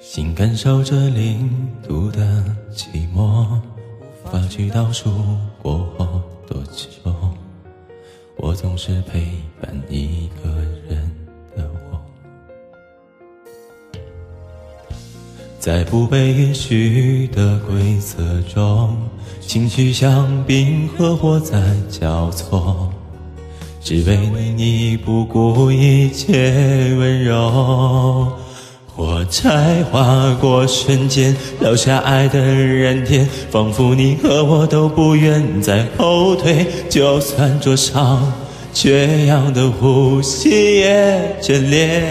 心感受着零度的寂寞，无法去倒数过后多久。我总是陪伴一个人的我，在不被允许的规则中，情绪像冰和火在交错，只为你你不顾一切温柔。火柴划过瞬间，留下爱的燃点，仿佛你和我都不愿再后退。就算灼伤，缺氧的呼吸也眷恋。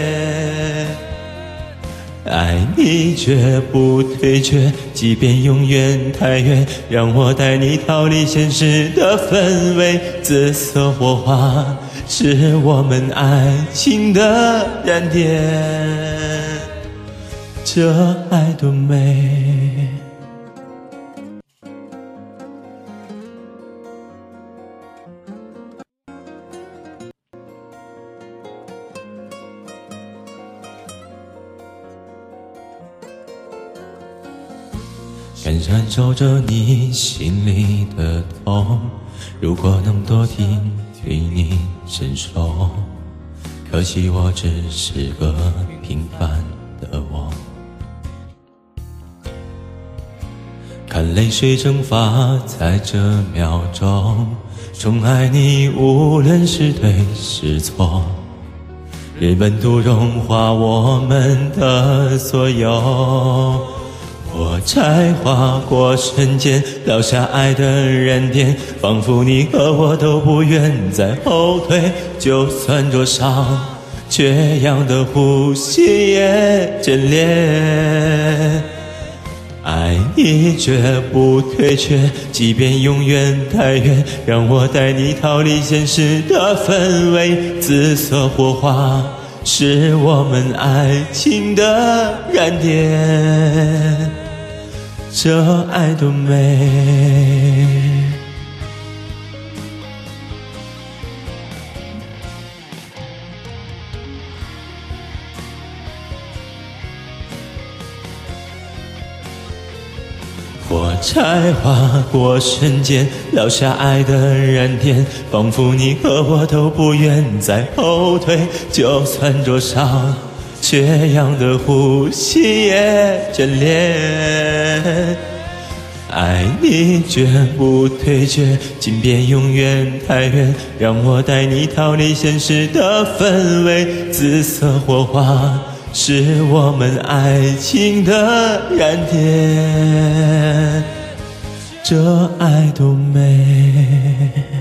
爱你绝不退却，即便永远太远，让我带你逃离现实的氛围。紫色火花是我们爱情的燃点。这爱多美，感受着你心里的痛。如果能多听听你伸手，可惜我只是个平凡泪水蒸发在这秒钟，宠爱你无论是对是错，日本都融化我们的所有。火柴划过瞬间，留下爱的燃点，仿佛你和我都不愿再后退。就算灼伤，缺氧的呼吸也眷恋。爱你绝不退却，即便永远太远，让我带你逃离现实的氛围。紫色火花是我们爱情的燃点，这爱多美。火柴划过瞬间，留下爱的燃点，仿佛你和我都不愿再后退。就算灼伤，缺氧的呼吸也眷恋。爱你绝不退却，即便永远太远，让我带你逃离现实的氛围。紫色火花。是我们爱情的燃点，这爱多美。